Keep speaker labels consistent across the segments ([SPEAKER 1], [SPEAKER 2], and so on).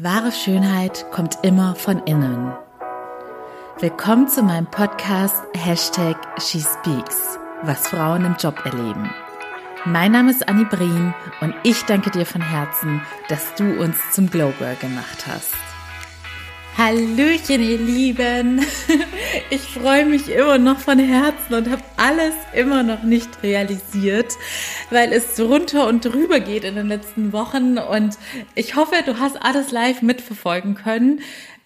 [SPEAKER 1] Wahre Schönheit kommt immer von innen. Willkommen zu meinem Podcast Hashtag SheSpeaks, was Frauen im Job erleben. Mein Name ist Annie Brien und ich danke dir von Herzen, dass du uns zum Glow Girl gemacht hast. Hallöchen, ihr Lieben! Ich freue mich immer noch von Herzen und habe alles immer noch nicht realisiert, weil es runter und drüber geht in den letzten Wochen und ich hoffe, du hast alles live mitverfolgen können.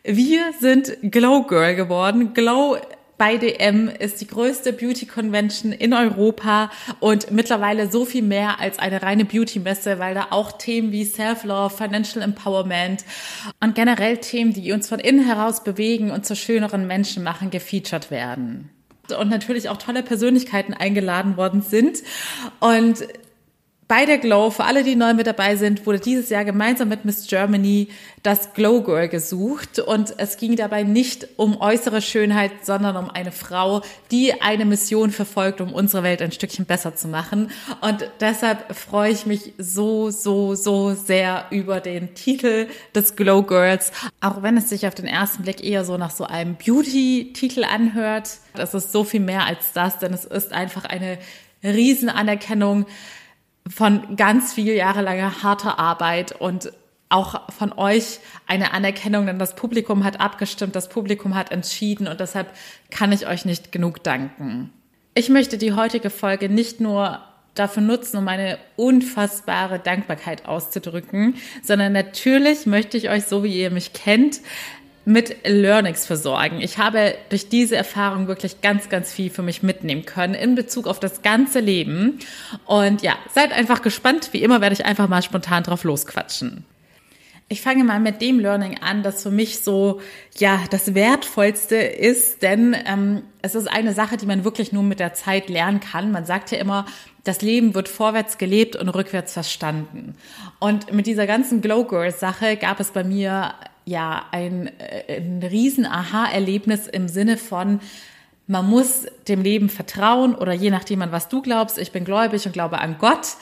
[SPEAKER 1] Wir sind Glow Girl geworden. Glow bei DM ist die größte Beauty Convention in Europa und mittlerweile so viel mehr als eine reine Beauty Messe, weil da auch Themen wie Self-Love, Financial Empowerment und generell Themen, die uns von innen heraus bewegen und zu schöneren Menschen machen, gefeatured werden und natürlich auch tolle Persönlichkeiten eingeladen worden sind. Und bei der Glow, für alle, die neu mit dabei sind, wurde dieses Jahr gemeinsam mit Miss Germany das Glow Girl gesucht. Und es ging dabei nicht um äußere Schönheit, sondern um eine Frau, die eine Mission verfolgt, um unsere Welt ein Stückchen besser zu machen. Und deshalb freue ich mich so, so, so sehr über den Titel des Glow Girls. Auch wenn es sich auf den ersten Blick eher so nach so einem Beauty-Titel anhört. Es ist so viel mehr als das, denn es ist einfach eine Riesenanerkennung von ganz viel jahrelanger harter Arbeit und auch von euch eine Anerkennung, denn das Publikum hat abgestimmt, das Publikum hat entschieden und deshalb kann ich euch nicht genug danken. Ich möchte die heutige Folge nicht nur dafür nutzen, um meine unfassbare Dankbarkeit auszudrücken, sondern natürlich möchte ich euch, so wie ihr mich kennt, mit Learnings versorgen. Ich habe durch diese Erfahrung wirklich ganz, ganz viel für mich mitnehmen können in Bezug auf das ganze Leben. Und ja, seid einfach gespannt. Wie immer werde ich einfach mal spontan drauf losquatschen. Ich fange mal mit dem Learning an, das für mich so ja das wertvollste ist, denn ähm, es ist eine Sache, die man wirklich nur mit der Zeit lernen kann. Man sagt ja immer, das Leben wird vorwärts gelebt und rückwärts verstanden. Und mit dieser ganzen Glow Girl Sache gab es bei mir ja ein, äh, ein riesen Aha-Erlebnis im Sinne von, man muss dem Leben vertrauen oder je nachdem an was du glaubst. Ich bin gläubig und glaube an Gott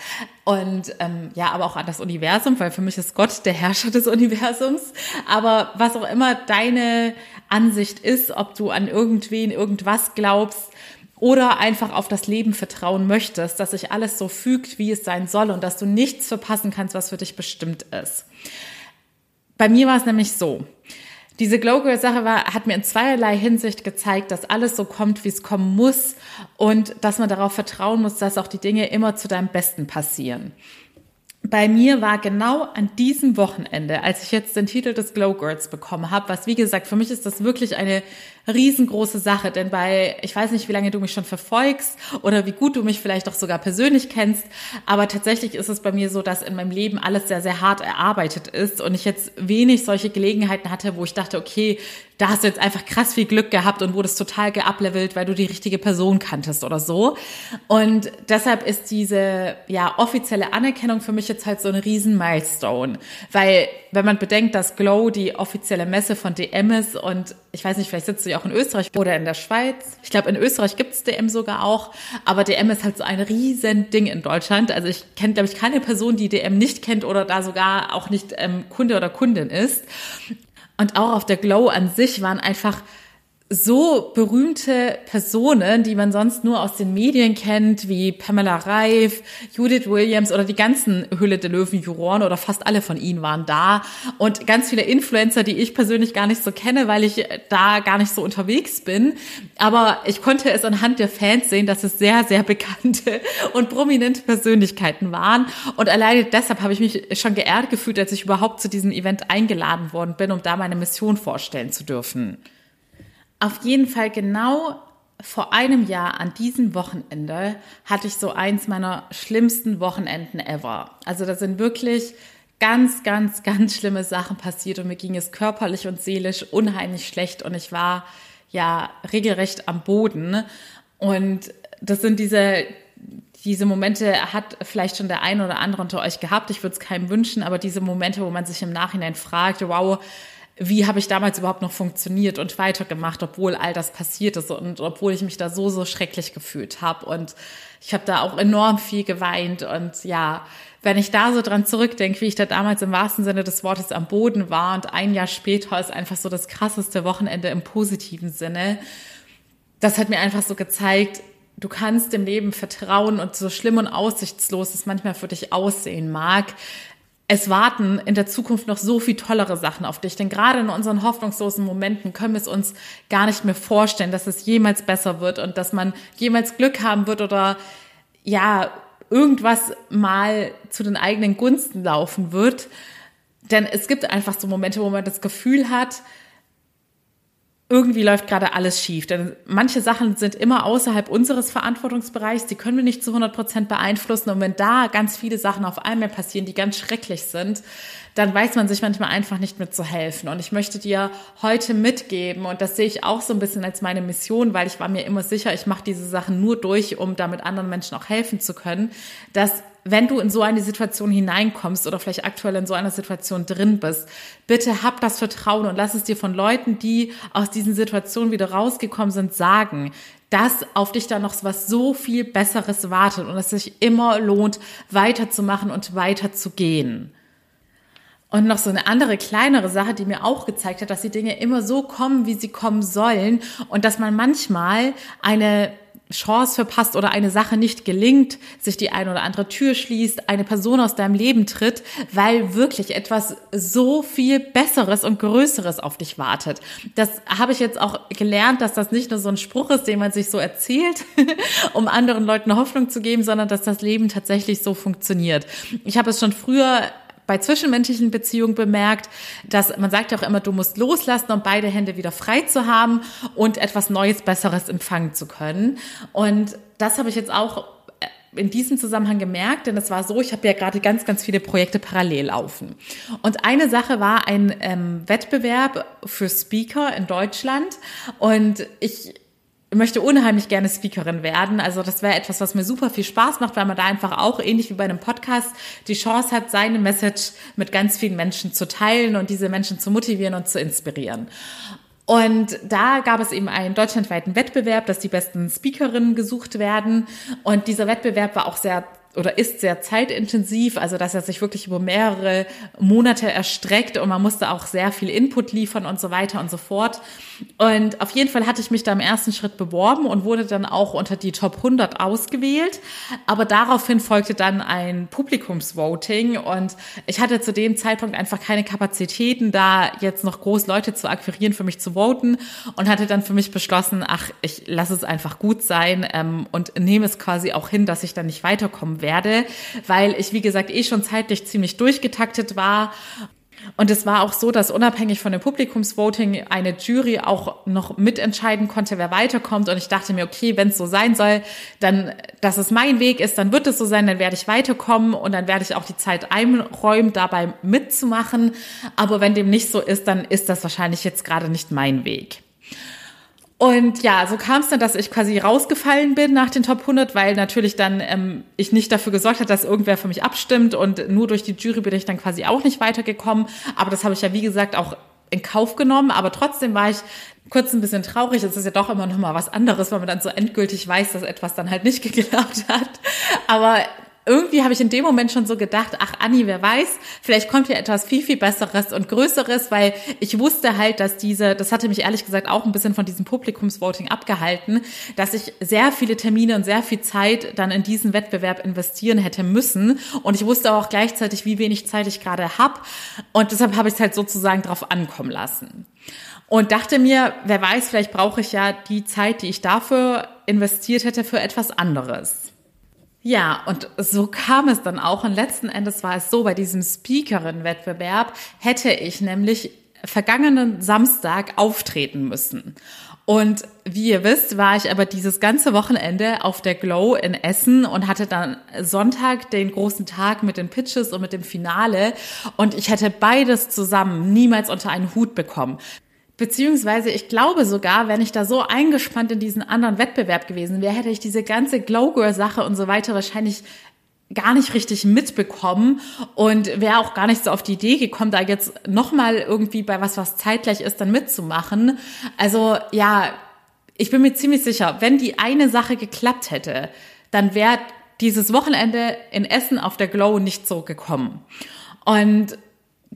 [SPEAKER 1] und ähm, ja, aber auch an das Universum, weil für mich ist Gott der Herrscher des Universums. Aber was auch immer deine Ansicht ist, ob du an irgendwen, irgendwas glaubst oder einfach auf das Leben vertrauen möchtest, dass sich alles so fügt, wie es sein soll und dass du nichts verpassen kannst, was für dich bestimmt ist. Bei mir war es nämlich so. Diese Glow Girl Sache war, hat mir in zweierlei Hinsicht gezeigt, dass alles so kommt, wie es kommen muss und dass man darauf vertrauen muss, dass auch die Dinge immer zu deinem Besten passieren. Bei mir war genau an diesem Wochenende, als ich jetzt den Titel des Glow Girls bekommen habe, was wie gesagt, für mich ist das wirklich eine riesengroße Sache, denn bei, ich weiß nicht, wie lange du mich schon verfolgst oder wie gut du mich vielleicht auch sogar persönlich kennst, aber tatsächlich ist es bei mir so, dass in meinem Leben alles sehr, sehr hart erarbeitet ist und ich jetzt wenig solche Gelegenheiten hatte, wo ich dachte, okay, da hast du jetzt einfach krass viel Glück gehabt und wurdest total geablevelt, weil du die richtige Person kanntest oder so. Und deshalb ist diese, ja, offizielle Anerkennung für mich jetzt halt so ein riesen Milestone, weil wenn man bedenkt, dass Glow die offizielle Messe von DM ist und ich weiß nicht, vielleicht sitzt du ja auch in Österreich oder in der Schweiz. Ich glaube, in Österreich gibt's DM sogar auch, aber DM ist halt so ein riesen Ding in Deutschland. Also ich kenne, glaube ich, keine Person, die DM nicht kennt oder da sogar auch nicht ähm, Kunde oder Kundin ist. Und auch auf der Glow an sich waren einfach so berühmte Personen, die man sonst nur aus den Medien kennt, wie Pamela Reif, Judith Williams oder die ganzen Hülle der Löwen Juroren oder fast alle von ihnen waren da und ganz viele Influencer, die ich persönlich gar nicht so kenne, weil ich da gar nicht so unterwegs bin. Aber ich konnte es anhand der Fans sehen, dass es sehr, sehr bekannte und prominente Persönlichkeiten waren. Und alleine deshalb habe ich mich schon geehrt gefühlt, als ich überhaupt zu diesem Event eingeladen worden bin, um da meine Mission vorstellen zu dürfen. Auf jeden Fall genau vor einem Jahr an diesem Wochenende hatte ich so eins meiner schlimmsten Wochenenden ever. Also da sind wirklich ganz, ganz, ganz schlimme Sachen passiert und mir ging es körperlich und seelisch unheimlich schlecht und ich war ja regelrecht am Boden. Und das sind diese, diese Momente hat vielleicht schon der eine oder andere unter euch gehabt. Ich würde es keinem wünschen, aber diese Momente, wo man sich im Nachhinein fragt, wow, wie habe ich damals überhaupt noch funktioniert und weitergemacht, obwohl all das passiert ist und obwohl ich mich da so, so schrecklich gefühlt habe. Und ich habe da auch enorm viel geweint. Und ja, wenn ich da so dran zurückdenke, wie ich da damals im wahrsten Sinne des Wortes am Boden war und ein Jahr später ist einfach so das krasseste Wochenende im positiven Sinne, das hat mir einfach so gezeigt, du kannst dem Leben vertrauen und so schlimm und aussichtslos es manchmal für dich aussehen mag, es warten in der Zukunft noch so viel tollere Sachen auf dich. Denn gerade in unseren hoffnungslosen Momenten können wir es uns gar nicht mehr vorstellen, dass es jemals besser wird und dass man jemals Glück haben wird oder ja, irgendwas mal zu den eigenen Gunsten laufen wird. Denn es gibt einfach so Momente, wo man das Gefühl hat, irgendwie läuft gerade alles schief. Denn manche Sachen sind immer außerhalb unseres Verantwortungsbereichs, die können wir nicht zu 100 Prozent beeinflussen. Und wenn da ganz viele Sachen auf einmal passieren, die ganz schrecklich sind, dann weiß man sich manchmal einfach nicht mit zu helfen. Und ich möchte dir heute mitgeben, und das sehe ich auch so ein bisschen als meine Mission, weil ich war mir immer sicher, ich mache diese Sachen nur durch, um damit anderen Menschen auch helfen zu können, dass wenn du in so eine Situation hineinkommst oder vielleicht aktuell in so einer Situation drin bist, bitte hab das Vertrauen und lass es dir von Leuten, die aus diesen Situationen wieder rausgekommen sind, sagen, dass auf dich da noch was so viel Besseres wartet und es sich immer lohnt, weiterzumachen und weiterzugehen. Und noch so eine andere kleinere Sache, die mir auch gezeigt hat, dass die Dinge immer so kommen, wie sie kommen sollen und dass man manchmal eine Chance verpasst oder eine Sache nicht gelingt, sich die eine oder andere Tür schließt, eine Person aus deinem Leben tritt, weil wirklich etwas so viel Besseres und Größeres auf dich wartet. Das habe ich jetzt auch gelernt, dass das nicht nur so ein Spruch ist, den man sich so erzählt, um anderen Leuten Hoffnung zu geben, sondern dass das Leben tatsächlich so funktioniert. Ich habe es schon früher bei zwischenmenschlichen Beziehungen bemerkt, dass man sagt ja auch immer, du musst loslassen, um beide Hände wieder frei zu haben und etwas Neues, Besseres empfangen zu können. Und das habe ich jetzt auch äh, in diesem Zusammenhang gemerkt, denn es war so, ich habe ja gerade ganz, ganz viele Projekte parallel laufen. Und eine Sache war ein ähm, Wettbewerb für Speaker in Deutschland. Und ich möchte unheimlich gerne Speakerin werden. Also das wäre etwas, was mir super viel Spaß macht, weil man da einfach auch, ähnlich wie bei einem Podcast, die Chance hat, seine Message mit ganz vielen Menschen zu teilen und diese Menschen zu motivieren und zu inspirieren. Und da gab es eben einen deutschlandweiten Wettbewerb, dass die besten Speakerinnen gesucht werden. Und dieser Wettbewerb war auch sehr oder ist sehr zeitintensiv, also dass er sich wirklich über mehrere Monate erstreckt und man musste auch sehr viel Input liefern und so weiter und so fort. Und auf jeden Fall hatte ich mich da im ersten Schritt beworben und wurde dann auch unter die Top 100 ausgewählt. Aber daraufhin folgte dann ein Publikumsvoting und ich hatte zu dem Zeitpunkt einfach keine Kapazitäten, da jetzt noch groß Leute zu akquirieren, für mich zu voten und hatte dann für mich beschlossen, ach, ich lasse es einfach gut sein ähm, und nehme es quasi auch hin, dass ich dann nicht weiterkomme werde, weil ich, wie gesagt, eh schon zeitlich ziemlich durchgetaktet war. Und es war auch so, dass unabhängig von dem Publikumsvoting eine Jury auch noch mitentscheiden konnte, wer weiterkommt. Und ich dachte mir, okay, wenn es so sein soll, dann, dass es mein Weg ist, dann wird es so sein, dann werde ich weiterkommen und dann werde ich auch die Zeit einräumen, dabei mitzumachen. Aber wenn dem nicht so ist, dann ist das wahrscheinlich jetzt gerade nicht mein Weg. Und ja, so kam es dann, dass ich quasi rausgefallen bin nach den Top 100, weil natürlich dann ähm, ich nicht dafür gesorgt hat, dass irgendwer für mich abstimmt und nur durch die Jury bin ich dann quasi auch nicht weitergekommen. Aber das habe ich ja, wie gesagt, auch in Kauf genommen. Aber trotzdem war ich kurz ein bisschen traurig. Es ist ja doch immer noch mal was anderes, weil man dann so endgültig weiß, dass etwas dann halt nicht geklappt hat. Aber irgendwie habe ich in dem Moment schon so gedacht, ach Anni, wer weiß, vielleicht kommt hier etwas viel, viel Besseres und Größeres, weil ich wusste halt, dass diese, das hatte mich ehrlich gesagt auch ein bisschen von diesem Publikumsvoting abgehalten, dass ich sehr viele Termine und sehr viel Zeit dann in diesen Wettbewerb investieren hätte müssen. Und ich wusste auch gleichzeitig, wie wenig Zeit ich gerade habe. Und deshalb habe ich es halt sozusagen drauf ankommen lassen. Und dachte mir, wer weiß, vielleicht brauche ich ja die Zeit, die ich dafür investiert hätte, für etwas anderes. Ja, und so kam es dann auch. Und letzten Endes war es so, bei diesem Speakerin-Wettbewerb hätte ich nämlich vergangenen Samstag auftreten müssen. Und wie ihr wisst, war ich aber dieses ganze Wochenende auf der Glow in Essen und hatte dann Sonntag den großen Tag mit den Pitches und mit dem Finale. Und ich hätte beides zusammen niemals unter einen Hut bekommen. Beziehungsweise ich glaube sogar, wenn ich da so eingespannt in diesen anderen Wettbewerb gewesen wäre, hätte ich diese ganze Glow Girl Sache und so weiter wahrscheinlich gar nicht richtig mitbekommen und wäre auch gar nicht so auf die Idee gekommen, da jetzt nochmal irgendwie bei was, was zeitgleich ist, dann mitzumachen. Also ja, ich bin mir ziemlich sicher, wenn die eine Sache geklappt hätte, dann wäre dieses Wochenende in Essen auf der Glow nicht so gekommen. Und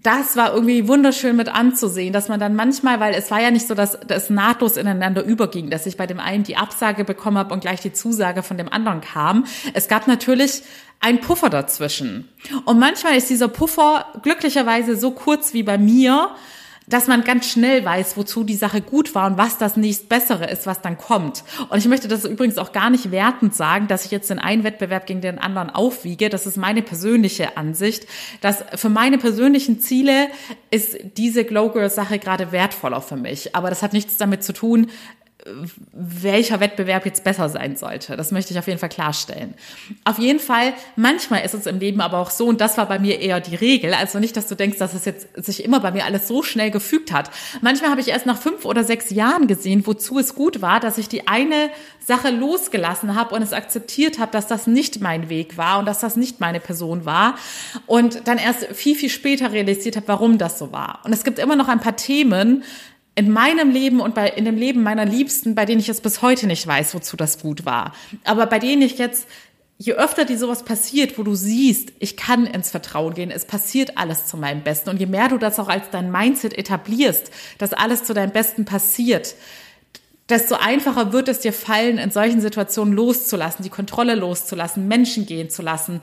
[SPEAKER 1] das war irgendwie wunderschön mit anzusehen, dass man dann manchmal, weil es war ja nicht so, dass das nahtlos ineinander überging, dass ich bei dem einen die Absage bekommen habe und gleich die Zusage von dem anderen kam. Es gab natürlich einen Puffer dazwischen. Und manchmal ist dieser Puffer glücklicherweise so kurz wie bei mir, dass man ganz schnell weiß, wozu die Sache gut war und was das nächst Bessere ist, was dann kommt. Und ich möchte das übrigens auch gar nicht wertend sagen, dass ich jetzt den einen Wettbewerb gegen den anderen aufwiege. Das ist meine persönliche Ansicht, dass für meine persönlichen Ziele ist diese Glow Girl Sache gerade wertvoller für mich. Aber das hat nichts damit zu tun, welcher Wettbewerb jetzt besser sein sollte. Das möchte ich auf jeden Fall klarstellen. Auf jeden Fall, manchmal ist es im Leben aber auch so, und das war bei mir eher die Regel, also nicht, dass du denkst, dass es jetzt sich immer bei mir alles so schnell gefügt hat. Manchmal habe ich erst nach fünf oder sechs Jahren gesehen, wozu es gut war, dass ich die eine Sache losgelassen habe und es akzeptiert habe, dass das nicht mein Weg war und dass das nicht meine Person war und dann erst viel, viel später realisiert habe, warum das so war. Und es gibt immer noch ein paar Themen, in meinem Leben und bei, in dem Leben meiner Liebsten, bei denen ich es bis heute nicht weiß, wozu das gut war. Aber bei denen ich jetzt, je öfter dir sowas passiert, wo du siehst, ich kann ins Vertrauen gehen, es passiert alles zu meinem Besten. Und je mehr du das auch als dein Mindset etablierst, dass alles zu deinem Besten passiert, desto einfacher wird es dir fallen, in solchen Situationen loszulassen, die Kontrolle loszulassen, Menschen gehen zu lassen,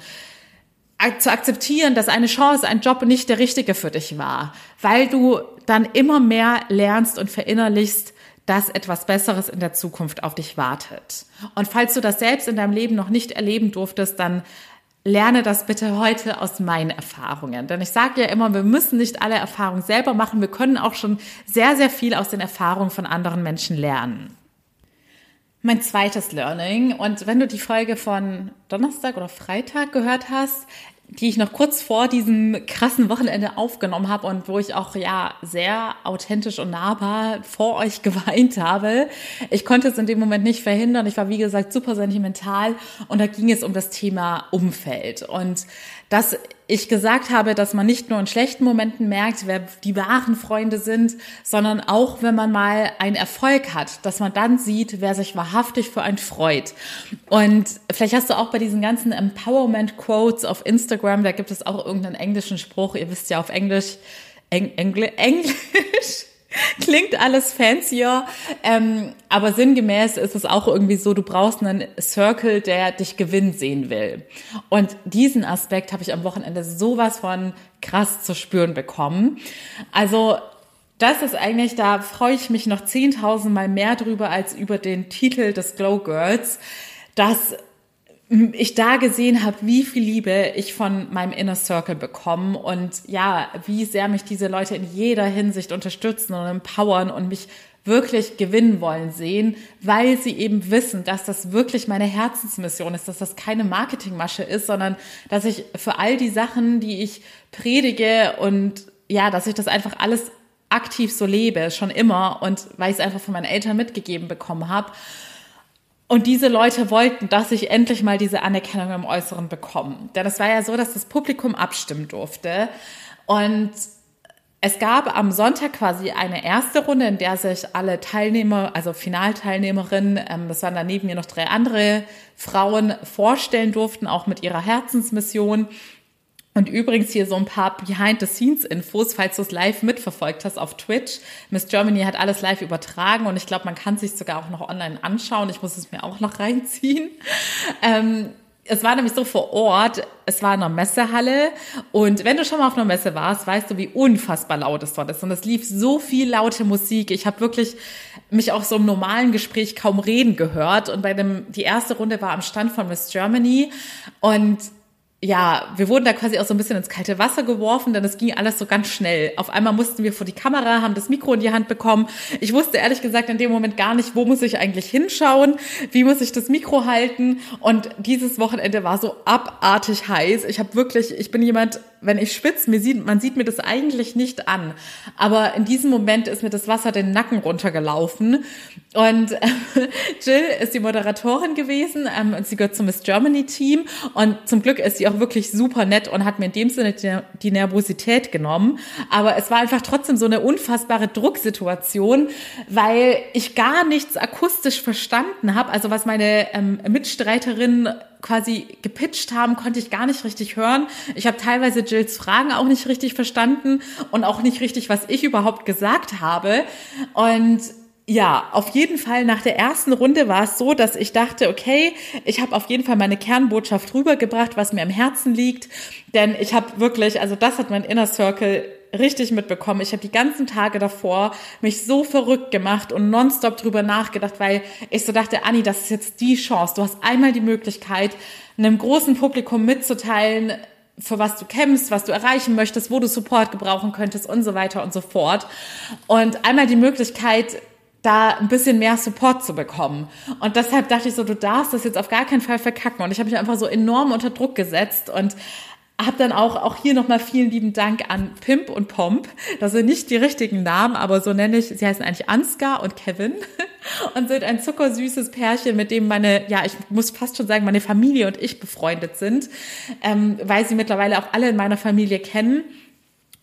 [SPEAKER 1] zu akzeptieren, dass eine Chance, ein Job nicht der richtige für dich war, weil du dann immer mehr lernst und verinnerlichst, dass etwas Besseres in der Zukunft auf dich wartet. Und falls du das selbst in deinem Leben noch nicht erleben durftest, dann lerne das bitte heute aus meinen Erfahrungen. Denn ich sage ja immer, wir müssen nicht alle Erfahrungen selber machen. Wir können auch schon sehr, sehr viel aus den Erfahrungen von anderen Menschen lernen. Mein zweites Learning. Und wenn du die Folge von Donnerstag oder Freitag gehört hast, die ich noch kurz vor diesem krassen Wochenende aufgenommen habe und wo ich auch ja sehr authentisch und nahbar vor euch geweint habe. Ich konnte es in dem Moment nicht verhindern. Ich war wie gesagt super sentimental und da ging es um das Thema Umfeld und dass ich gesagt habe, dass man nicht nur in schlechten Momenten merkt, wer die wahren Freunde sind, sondern auch, wenn man mal einen Erfolg hat, dass man dann sieht, wer sich wahrhaftig für einen freut. Und vielleicht hast du auch bei diesen ganzen Empowerment-Quotes auf Instagram, da gibt es auch irgendeinen englischen Spruch, ihr wisst ja auf Englisch, Eng, Engl Englisch Klingt alles fancier, ähm, aber sinngemäß ist es auch irgendwie so, du brauchst einen Circle, der dich gewinnen sehen will. Und diesen Aspekt habe ich am Wochenende sowas von krass zu spüren bekommen. Also das ist eigentlich, da freue ich mich noch 10.000 Mal mehr drüber als über den Titel des Glow Girls, dass ich da gesehen habe, wie viel Liebe ich von meinem Inner Circle bekomme und ja, wie sehr mich diese Leute in jeder Hinsicht unterstützen und empowern und mich wirklich gewinnen wollen sehen, weil sie eben wissen, dass das wirklich meine Herzensmission ist, dass das keine Marketingmasche ist, sondern dass ich für all die Sachen, die ich predige und ja, dass ich das einfach alles aktiv so lebe, schon immer und weil ich es einfach von meinen Eltern mitgegeben bekommen habe. Und diese Leute wollten, dass ich endlich mal diese Anerkennung im Äußeren bekomme. Denn es war ja so, dass das Publikum abstimmen durfte. Und es gab am Sonntag quasi eine erste Runde, in der sich alle Teilnehmer, also Finalteilnehmerinnen, ähm, das waren dann neben mir noch drei andere Frauen, vorstellen durften, auch mit ihrer Herzensmission. Und übrigens hier so ein paar Behind-the-Scenes-Infos, falls du es live mitverfolgt hast auf Twitch. Miss Germany hat alles live übertragen und ich glaube, man kann sich sogar auch noch online anschauen. Ich muss es mir auch noch reinziehen. Ähm, es war nämlich so vor Ort, es war in einer Messehalle und wenn du schon mal auf einer Messe warst, weißt du, wie unfassbar laut es dort ist. Und es lief so viel laute Musik. Ich habe wirklich mich auch so im normalen Gespräch kaum reden gehört. Und bei dem, die erste Runde war am Stand von Miss Germany und ja, wir wurden da quasi auch so ein bisschen ins kalte Wasser geworfen, denn es ging alles so ganz schnell. Auf einmal mussten wir vor die Kamera, haben das Mikro in die Hand bekommen. Ich wusste ehrlich gesagt in dem Moment gar nicht, wo muss ich eigentlich hinschauen, wie muss ich das Mikro halten. Und dieses Wochenende war so abartig heiß. Ich habe wirklich, ich bin jemand, wenn ich schwitze, mir sieht, man sieht mir das eigentlich nicht an. Aber in diesem Moment ist mir das Wasser den Nacken runtergelaufen. Und äh, Jill ist die Moderatorin gewesen ähm, und sie gehört zum Miss Germany Team. Und zum Glück ist sie auch wirklich super nett und hat mir in dem Sinne die, die Nervosität genommen. Aber es war einfach trotzdem so eine unfassbare Drucksituation, weil ich gar nichts akustisch verstanden habe. Also was meine ähm, Mitstreiterin quasi gepitcht haben, konnte ich gar nicht richtig hören. Ich habe teilweise Jills Fragen auch nicht richtig verstanden und auch nicht richtig, was ich überhaupt gesagt habe. Und ja, auf jeden Fall nach der ersten Runde war es so, dass ich dachte, okay, ich habe auf jeden Fall meine Kernbotschaft rübergebracht, was mir am Herzen liegt, denn ich habe wirklich, also das hat mein Inner Circle richtig mitbekommen. Ich habe die ganzen Tage davor mich so verrückt gemacht und nonstop drüber nachgedacht, weil ich so dachte, Anni, das ist jetzt die Chance. Du hast einmal die Möglichkeit, einem großen Publikum mitzuteilen, für was du kämpfst, was du erreichen möchtest, wo du Support gebrauchen könntest und so weiter und so fort. Und einmal die Möglichkeit, da ein bisschen mehr Support zu bekommen. Und deshalb dachte ich so, du darfst das jetzt auf gar keinen Fall verkacken. Und ich habe mich einfach so enorm unter Druck gesetzt und habe dann auch, auch hier nochmal vielen lieben Dank an Pimp und Pomp. Das sind nicht die richtigen Namen, aber so nenne ich, sie heißen eigentlich Ansgar und Kevin und sind ein zuckersüßes Pärchen, mit dem meine, ja, ich muss fast schon sagen, meine Familie und ich befreundet sind, ähm, weil sie mittlerweile auch alle in meiner Familie kennen.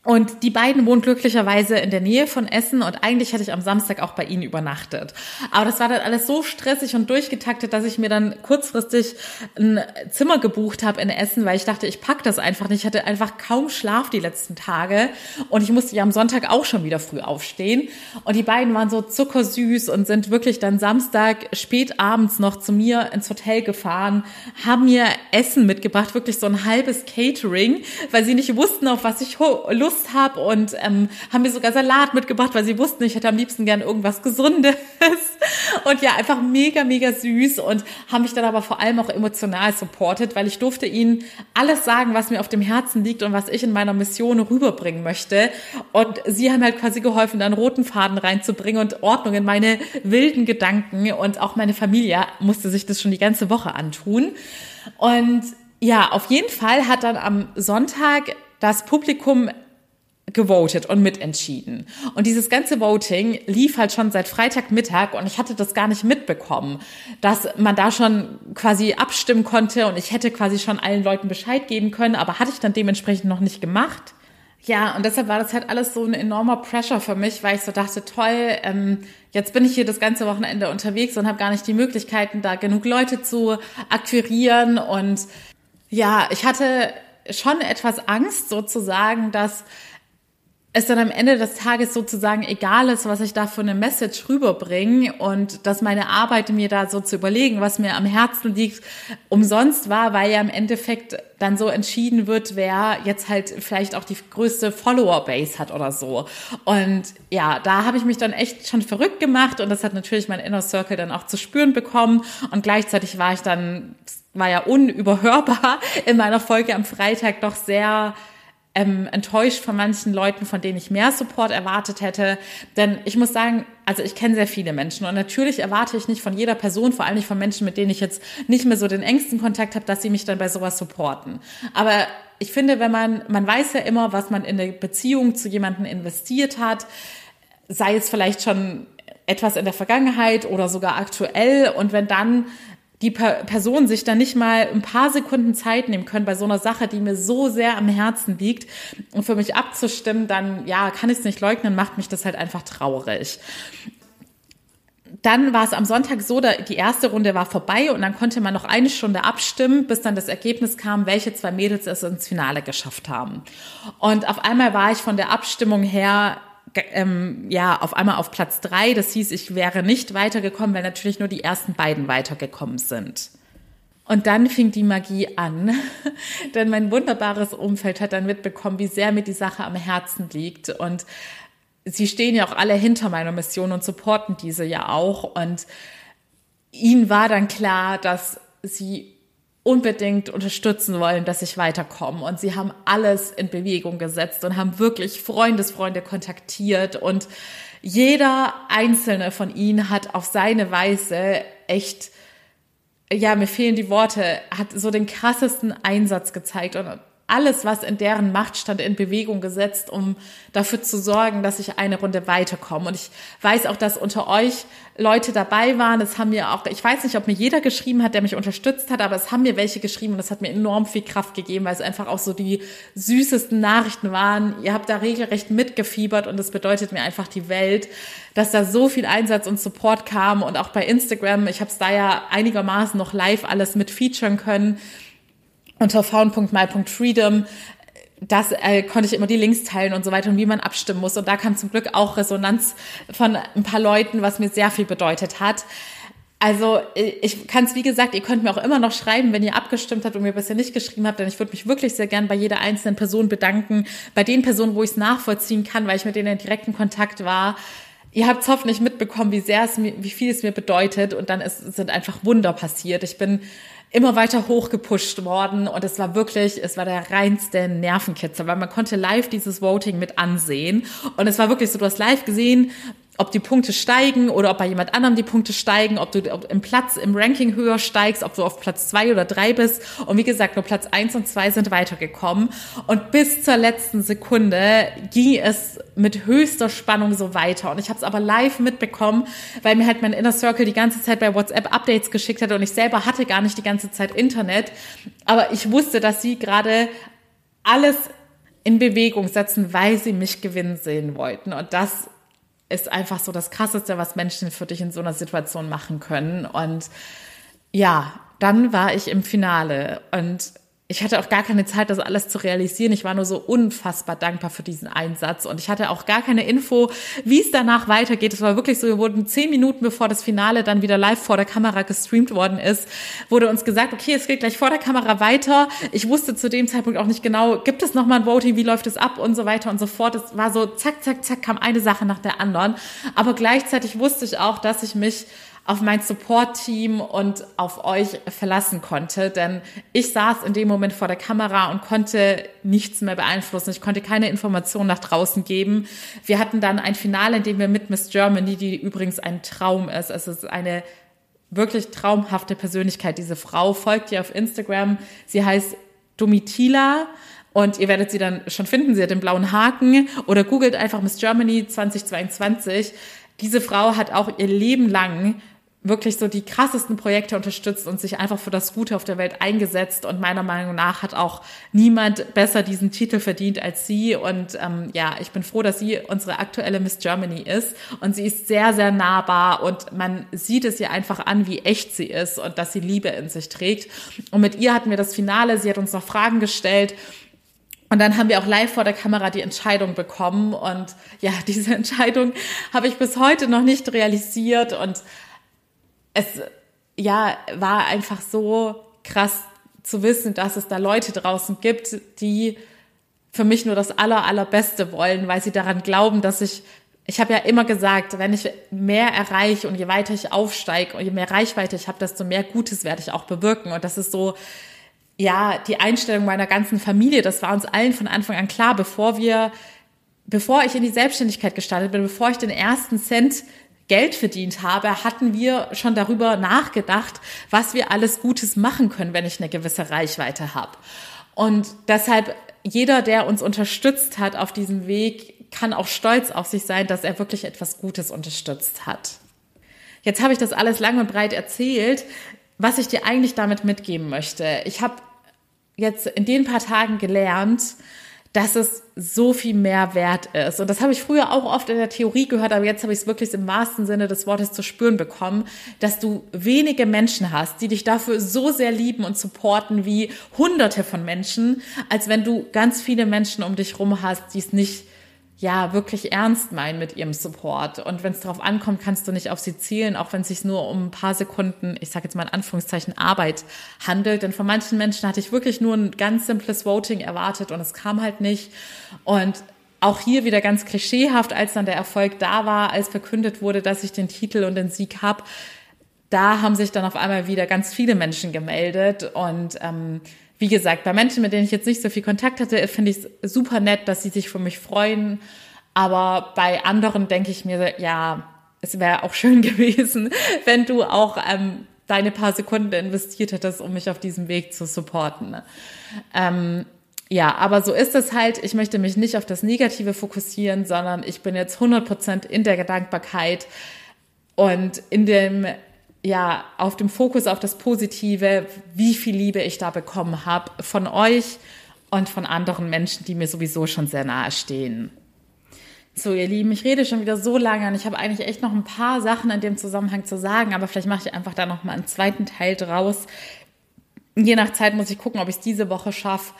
[SPEAKER 1] Und die beiden wohnen glücklicherweise in der Nähe von Essen und eigentlich hätte ich am Samstag auch bei ihnen übernachtet. Aber das war dann alles so stressig und durchgetaktet, dass ich mir dann kurzfristig ein Zimmer gebucht habe in Essen, weil ich dachte, ich pack das einfach nicht. Ich hatte einfach kaum Schlaf die letzten Tage und ich musste ja am Sonntag auch schon wieder früh aufstehen. Und die beiden waren so zuckersüß und sind wirklich dann Samstag spät abends noch zu mir ins Hotel gefahren, haben mir Essen mitgebracht, wirklich so ein halbes Catering, weil sie nicht wussten, auf was ich Lust Lust habe und ähm, haben mir sogar Salat mitgebracht, weil sie wussten, ich hätte am liebsten gern irgendwas Gesundes. Und ja, einfach mega, mega süß und haben mich dann aber vor allem auch emotional supportet, weil ich durfte ihnen alles sagen, was mir auf dem Herzen liegt und was ich in meiner Mission rüberbringen möchte. Und sie haben halt quasi geholfen, da einen roten Faden reinzubringen und Ordnung in meine wilden Gedanken. Und auch meine Familie musste sich das schon die ganze Woche antun. Und ja, auf jeden Fall hat dann am Sonntag das Publikum gewotet und mitentschieden. Und dieses ganze Voting lief halt schon seit Freitagmittag und ich hatte das gar nicht mitbekommen, dass man da schon quasi abstimmen konnte und ich hätte quasi schon allen Leuten Bescheid geben können, aber hatte ich dann dementsprechend noch nicht gemacht. Ja, und deshalb war das halt alles so ein enormer Pressure für mich, weil ich so dachte, toll, ähm, jetzt bin ich hier das ganze Wochenende unterwegs und habe gar nicht die Möglichkeiten, da genug Leute zu akquirieren. Und ja, ich hatte schon etwas Angst sozusagen, dass es dann am Ende des Tages sozusagen egal ist, was ich da für eine Message rüberbringe und dass meine Arbeit mir da so zu überlegen, was mir am Herzen liegt, umsonst war, weil ja im Endeffekt dann so entschieden wird, wer jetzt halt vielleicht auch die größte Follower-Base hat oder so. Und ja, da habe ich mich dann echt schon verrückt gemacht und das hat natürlich mein Inner Circle dann auch zu spüren bekommen und gleichzeitig war ich dann, war ja unüberhörbar in meiner Folge am Freitag doch sehr ähm, enttäuscht von manchen Leuten, von denen ich mehr Support erwartet hätte. Denn ich muss sagen, also ich kenne sehr viele Menschen und natürlich erwarte ich nicht von jeder Person, vor allem nicht von Menschen, mit denen ich jetzt nicht mehr so den engsten Kontakt habe, dass sie mich dann bei sowas supporten. Aber ich finde, wenn man, man weiß ja immer, was man in eine Beziehung zu jemandem investiert hat, sei es vielleicht schon etwas in der Vergangenheit oder sogar aktuell und wenn dann die Person sich dann nicht mal ein paar Sekunden Zeit nehmen können bei so einer Sache, die mir so sehr am Herzen liegt und für mich abzustimmen, dann ja, kann ich es nicht leugnen, macht mich das halt einfach traurig. Dann war es am Sonntag so, die erste Runde war vorbei und dann konnte man noch eine Stunde abstimmen, bis dann das Ergebnis kam, welche zwei Mädels es ins Finale geschafft haben. Und auf einmal war ich von der Abstimmung her ähm, ja auf einmal auf Platz drei. Das hieß, ich wäre nicht weitergekommen, weil natürlich nur die ersten beiden weitergekommen sind. Und dann fing die Magie an, denn mein wunderbares Umfeld hat dann mitbekommen, wie sehr mir die Sache am Herzen liegt. Und sie stehen ja auch alle hinter meiner Mission und supporten diese ja auch. Und ihnen war dann klar, dass sie unbedingt unterstützen wollen, dass ich weiterkomme. Und sie haben alles in Bewegung gesetzt und haben wirklich Freundesfreunde kontaktiert. Und jeder einzelne von ihnen hat auf seine Weise echt, ja, mir fehlen die Worte, hat so den krassesten Einsatz gezeigt. Und alles, was in deren Macht stand, in Bewegung gesetzt, um dafür zu sorgen, dass ich eine Runde weiterkomme. Und ich weiß auch, dass unter euch Leute dabei waren. Es haben mir auch, ich weiß nicht, ob mir jeder geschrieben hat, der mich unterstützt hat, aber es haben mir welche geschrieben und das hat mir enorm viel Kraft gegeben, weil es einfach auch so die süßesten Nachrichten waren. Ihr habt da regelrecht mitgefiebert und das bedeutet mir einfach die Welt, dass da so viel Einsatz und Support kam und auch bei Instagram. Ich habe es da ja einigermaßen noch live alles mit featuren können unter faun.my.freedom das äh, konnte ich immer die Links teilen und so weiter und wie man abstimmen muss. Und da kam zum Glück auch Resonanz von ein paar Leuten, was mir sehr viel bedeutet hat. Also ich kann es, wie gesagt, ihr könnt mir auch immer noch schreiben, wenn ihr abgestimmt habt und mir bisher nicht geschrieben habt, denn ich würde mich wirklich sehr gern bei jeder einzelnen Person bedanken, bei den Personen, wo ich es nachvollziehen kann, weil ich mit denen in direkten Kontakt war. Ihr habt hoffentlich mitbekommen, wie sehr es mir, wie viel es mir bedeutet und dann ist, sind einfach Wunder passiert. Ich bin immer weiter hochgepusht worden und es war wirklich, es war der reinste Nervenkitzel, weil man konnte live dieses Voting mit ansehen und es war wirklich so, du hast live gesehen, ob die Punkte steigen oder ob bei jemand anderem die Punkte steigen, ob du im Platz, im Ranking höher steigst, ob du auf Platz zwei oder drei bist. Und wie gesagt, nur Platz eins und zwei sind weitergekommen. Und bis zur letzten Sekunde ging es mit höchster Spannung so weiter. Und ich habe es aber live mitbekommen, weil mir halt mein Inner Circle die ganze Zeit bei WhatsApp Updates geschickt hat und ich selber hatte gar nicht die ganze Zeit Internet. Aber ich wusste, dass sie gerade alles in Bewegung setzen, weil sie mich gewinnen sehen wollten. Und das ist einfach so das Krasseste, was Menschen für dich in so einer Situation machen können. Und ja, dann war ich im Finale und ich hatte auch gar keine Zeit, das alles zu realisieren. Ich war nur so unfassbar dankbar für diesen Einsatz und ich hatte auch gar keine Info, wie es danach weitergeht. Es war wirklich so, wir wurden zehn Minuten bevor das Finale dann wieder live vor der Kamera gestreamt worden ist, wurde uns gesagt, okay, es geht gleich vor der Kamera weiter. Ich wusste zu dem Zeitpunkt auch nicht genau, gibt es nochmal ein Voting, wie läuft es ab und so weiter und so fort. Es war so zack, zack, zack, kam eine Sache nach der anderen. Aber gleichzeitig wusste ich auch, dass ich mich auf mein Support-Team und auf euch verlassen konnte. Denn ich saß in dem Moment vor der Kamera und konnte nichts mehr beeinflussen. Ich konnte keine Informationen nach draußen geben. Wir hatten dann ein Finale, in dem wir mit Miss Germany, die übrigens ein Traum ist, es ist eine wirklich traumhafte Persönlichkeit. Diese Frau folgt ihr auf Instagram. Sie heißt Domitila. Und ihr werdet sie dann schon finden. Sie hat den blauen Haken oder googelt einfach Miss Germany 2022. Diese Frau hat auch ihr Leben lang wirklich so die krassesten Projekte unterstützt und sich einfach für das Gute auf der Welt eingesetzt. Und meiner Meinung nach hat auch niemand besser diesen Titel verdient als sie. Und ähm, ja, ich bin froh, dass sie unsere aktuelle Miss Germany ist. Und sie ist sehr, sehr nahbar und man sieht es ihr einfach an, wie echt sie ist und dass sie Liebe in sich trägt. Und mit ihr hatten wir das Finale. Sie hat uns noch Fragen gestellt. Und dann haben wir auch live vor der Kamera die Entscheidung bekommen. Und ja, diese Entscheidung habe ich bis heute noch nicht realisiert. Und es ja war einfach so krass zu wissen, dass es da Leute draußen gibt, die für mich nur das aller allerbeste wollen, weil sie daran glauben, dass ich ich habe ja immer gesagt, wenn ich mehr erreiche und je weiter ich aufsteige und je mehr Reichweite ich habe, desto mehr Gutes werde ich auch bewirken. Und das ist so, ja, die Einstellung meiner ganzen Familie. Das war uns allen von Anfang an klar, bevor wir, bevor ich in die Selbstständigkeit gestartet bin, bevor ich den ersten Cent Geld verdient habe, hatten wir schon darüber nachgedacht, was wir alles Gutes machen können, wenn ich eine gewisse Reichweite habe. Und deshalb jeder, der uns unterstützt hat auf diesem Weg, kann auch stolz auf sich sein, dass er wirklich etwas Gutes unterstützt hat. Jetzt habe ich das alles lang und breit erzählt. Was ich dir eigentlich damit mitgeben möchte, ich habe jetzt in den paar Tagen gelernt, dass es so viel mehr wert ist. Und das habe ich früher auch oft in der Theorie gehört, aber jetzt habe ich es wirklich im wahrsten Sinne des Wortes zu spüren bekommen, dass du wenige Menschen hast, die dich dafür so sehr lieben und supporten wie hunderte von Menschen, als wenn du ganz viele Menschen um dich rum hast, die es nicht ja wirklich ernst meinen mit ihrem Support. Und wenn es darauf ankommt, kannst du nicht auf sie zielen, auch wenn es sich nur um ein paar Sekunden, ich sage jetzt mal in Anführungszeichen, Arbeit handelt. Denn von manchen Menschen hatte ich wirklich nur ein ganz simples Voting erwartet und es kam halt nicht. Und auch hier wieder ganz klischeehaft, als dann der Erfolg da war, als verkündet wurde, dass ich den Titel und den Sieg habe, da haben sich dann auf einmal wieder ganz viele Menschen gemeldet und ähm, wie gesagt, bei Menschen, mit denen ich jetzt nicht so viel Kontakt hatte, finde ich es super nett, dass sie sich für mich freuen. Aber bei anderen denke ich mir, ja, es wäre auch schön gewesen, wenn du auch ähm, deine paar Sekunden investiert hättest, um mich auf diesem Weg zu supporten. Ähm, ja, aber so ist es halt. Ich möchte mich nicht auf das Negative fokussieren, sondern ich bin jetzt 100% in der Dankbarkeit und in dem, ja, auf dem Fokus auf das Positive, wie viel Liebe ich da bekommen habe von euch und von anderen Menschen, die mir sowieso schon sehr nahe stehen. So, ihr Lieben, ich rede schon wieder so lange und ich habe eigentlich echt noch ein paar Sachen in dem Zusammenhang zu sagen, aber vielleicht mache ich einfach da noch mal einen zweiten Teil draus. Je nach Zeit muss ich gucken, ob ich es diese Woche schaffe.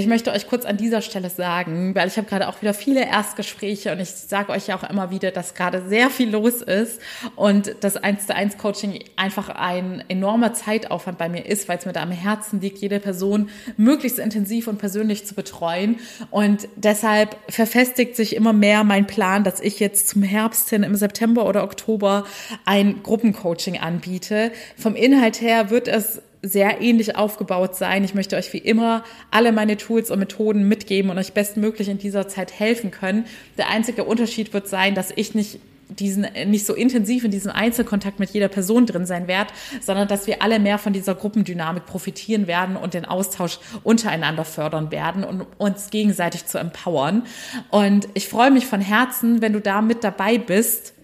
[SPEAKER 1] Ich möchte euch kurz an dieser Stelle sagen, weil ich habe gerade auch wieder viele Erstgespräche und ich sage euch ja auch immer wieder, dass gerade sehr viel los ist und das 1 zu 1 Coaching einfach ein enormer Zeitaufwand bei mir ist, weil es mir da am Herzen liegt, jede Person möglichst intensiv und persönlich zu betreuen und deshalb verfestigt sich immer mehr mein Plan, dass ich jetzt zum Herbst hin im September oder Oktober ein Gruppencoaching anbiete. Vom Inhalt her wird es sehr ähnlich aufgebaut sein. Ich möchte euch wie immer alle meine Tools und Methoden mitgeben und euch bestmöglich in dieser Zeit helfen können. Der einzige Unterschied wird sein, dass ich nicht diesen nicht so intensiv in diesem Einzelkontakt mit jeder Person drin sein werde, sondern dass wir alle mehr von dieser Gruppendynamik profitieren werden und den Austausch untereinander fördern werden und uns gegenseitig zu empowern. Und ich freue mich von Herzen, wenn du da mit dabei bist.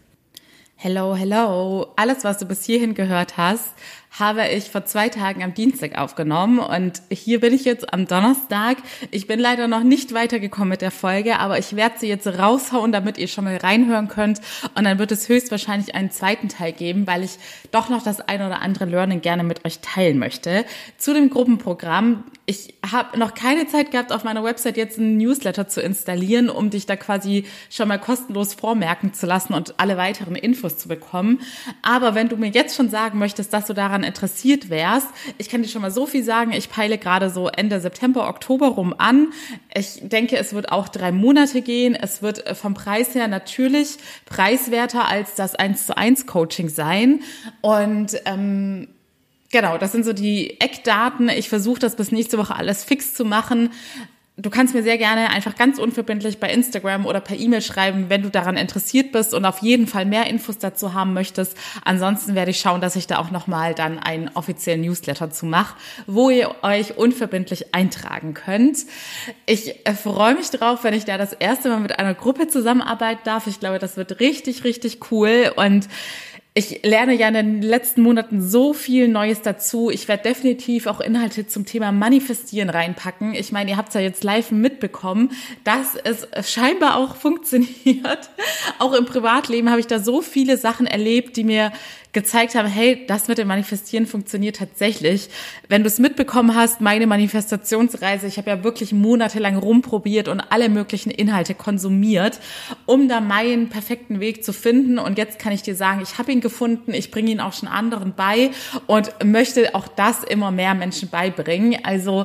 [SPEAKER 1] Hello, hello. Alles, was du bis hierhin gehört hast, habe ich vor zwei Tagen am Dienstag aufgenommen und hier bin ich jetzt am Donnerstag. Ich bin leider noch nicht weitergekommen mit der Folge, aber ich werde sie jetzt raushauen, damit ihr schon mal reinhören könnt und dann wird es höchstwahrscheinlich einen zweiten Teil geben, weil ich doch noch das ein oder andere Learning gerne mit euch teilen möchte. Zu dem Gruppenprogramm. Ich habe noch keine Zeit gehabt, auf meiner Website jetzt einen Newsletter zu installieren, um dich da quasi schon mal kostenlos vormerken zu lassen und alle weiteren Infos zu bekommen. Aber wenn du mir jetzt schon sagen möchtest, dass du daran interessiert wärst, ich kann dir schon mal so viel sagen, ich peile gerade so Ende September, Oktober rum an. Ich denke, es wird auch drei Monate gehen. Es wird äh, vom Preis her natürlich preiswerter als das 1 zu 1 Coaching sein. Und ähm, Genau, das sind so die Eckdaten. Ich versuche das bis nächste Woche alles fix zu machen du kannst mir sehr gerne einfach ganz unverbindlich bei Instagram oder per E-Mail schreiben, wenn du daran interessiert bist und auf jeden Fall mehr Infos dazu haben möchtest. Ansonsten werde ich schauen, dass ich da auch nochmal dann einen offiziellen Newsletter zu mache, wo ihr euch unverbindlich eintragen könnt. Ich äh, freue mich drauf, wenn ich da das erste Mal mit einer Gruppe zusammenarbeiten darf. Ich glaube, das wird richtig, richtig cool und ich lerne ja in den letzten Monaten so viel Neues dazu. Ich werde definitiv auch Inhalte zum Thema Manifestieren reinpacken. Ich meine, ihr habt es ja jetzt live mitbekommen, dass es scheinbar auch funktioniert. Auch im Privatleben habe ich da so viele Sachen erlebt, die mir gezeigt haben, hey, das mit dem Manifestieren funktioniert tatsächlich. Wenn du es mitbekommen hast, meine Manifestationsreise, ich habe ja wirklich monatelang rumprobiert und alle möglichen Inhalte konsumiert, um da meinen perfekten Weg zu finden. Und jetzt kann ich dir sagen, ich habe ihn gefunden, ich bringe ihn auch schon anderen bei und möchte auch das immer mehr Menschen beibringen. Also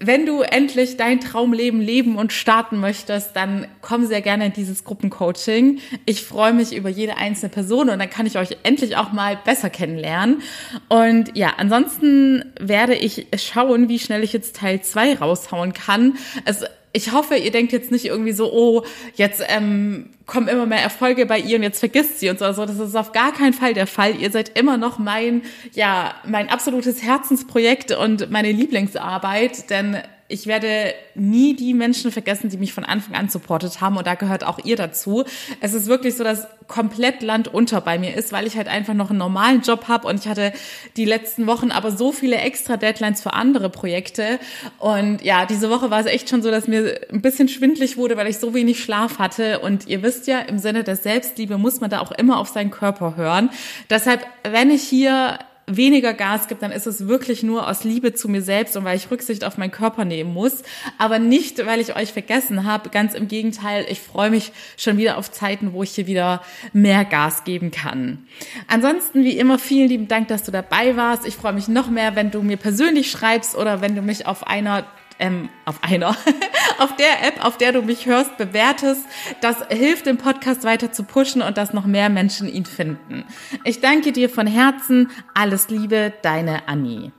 [SPEAKER 1] wenn du endlich dein Traumleben leben und starten möchtest, dann komm sehr gerne in dieses Gruppencoaching. Ich freue mich über jede einzelne Person und dann kann ich euch endlich auch mal besser kennenlernen. Und ja, ansonsten werde ich schauen, wie schnell ich jetzt Teil zwei raushauen kann. Es ich hoffe, ihr denkt jetzt nicht irgendwie so, oh, jetzt ähm, kommen immer mehr Erfolge bei ihr und jetzt vergisst sie oder so. Das ist auf gar keinen Fall der Fall. Ihr seid immer noch mein, ja, mein absolutes Herzensprojekt und meine Lieblingsarbeit, denn ich werde nie die Menschen vergessen, die mich von Anfang an supportet haben und da gehört auch ihr dazu. Es ist wirklich so, dass komplett Land unter bei mir ist, weil ich halt einfach noch einen normalen Job habe und ich hatte die letzten Wochen aber so viele extra Deadlines für andere Projekte und ja, diese Woche war es echt schon so, dass mir ein bisschen schwindlig wurde, weil ich so wenig Schlaf hatte und ihr wisst ja, im Sinne der Selbstliebe muss man da auch immer auf seinen Körper hören. Deshalb, wenn ich hier weniger Gas gibt, dann ist es wirklich nur aus Liebe zu mir selbst und weil ich Rücksicht auf meinen Körper nehmen muss, aber nicht, weil ich euch vergessen habe. Ganz im Gegenteil, ich freue mich schon wieder auf Zeiten, wo ich hier wieder mehr Gas geben kann. Ansonsten, wie immer, vielen lieben Dank, dass du dabei warst. Ich freue mich noch mehr, wenn du mir persönlich schreibst oder wenn du mich auf einer ähm, auf einer, auf der App, auf der du mich hörst, bewertest. Das hilft dem Podcast weiter zu pushen und dass noch mehr Menschen ihn finden. Ich danke dir von Herzen. Alles Liebe, deine Annie.